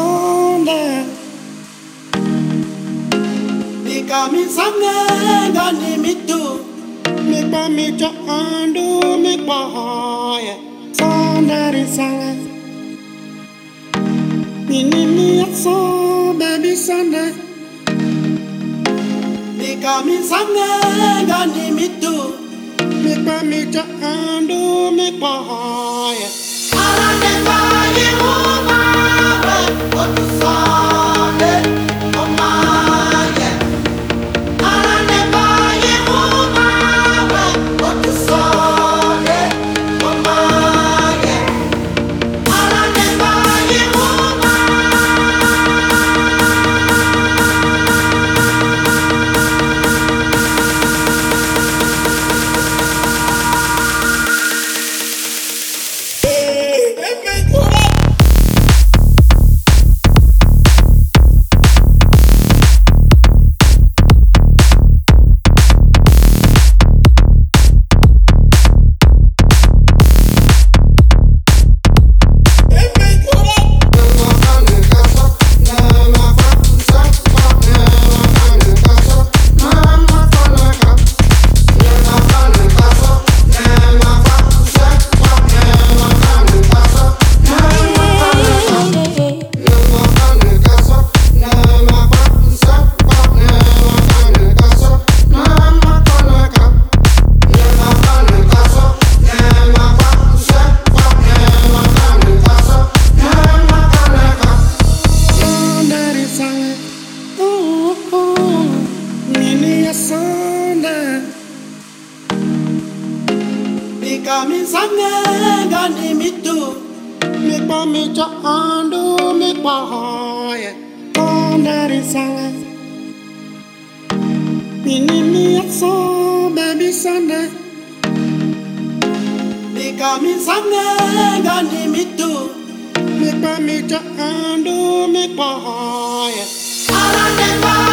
sonda Nikamisangenga ni mitu? Mikpa micha andu mikpa hoye Sonda risanga Nini miya so baby sonda Nikamisangenga ni mitu? Mikpa micha andu mikpa hoye Nikamisangenga ni mitu? Mikpa micha andu mikpa hoye. Kondari sanga Nini miya so baby sanda Nikamisangenga ni mitu? Mikpa micha andu mikpa hoye. Alaneba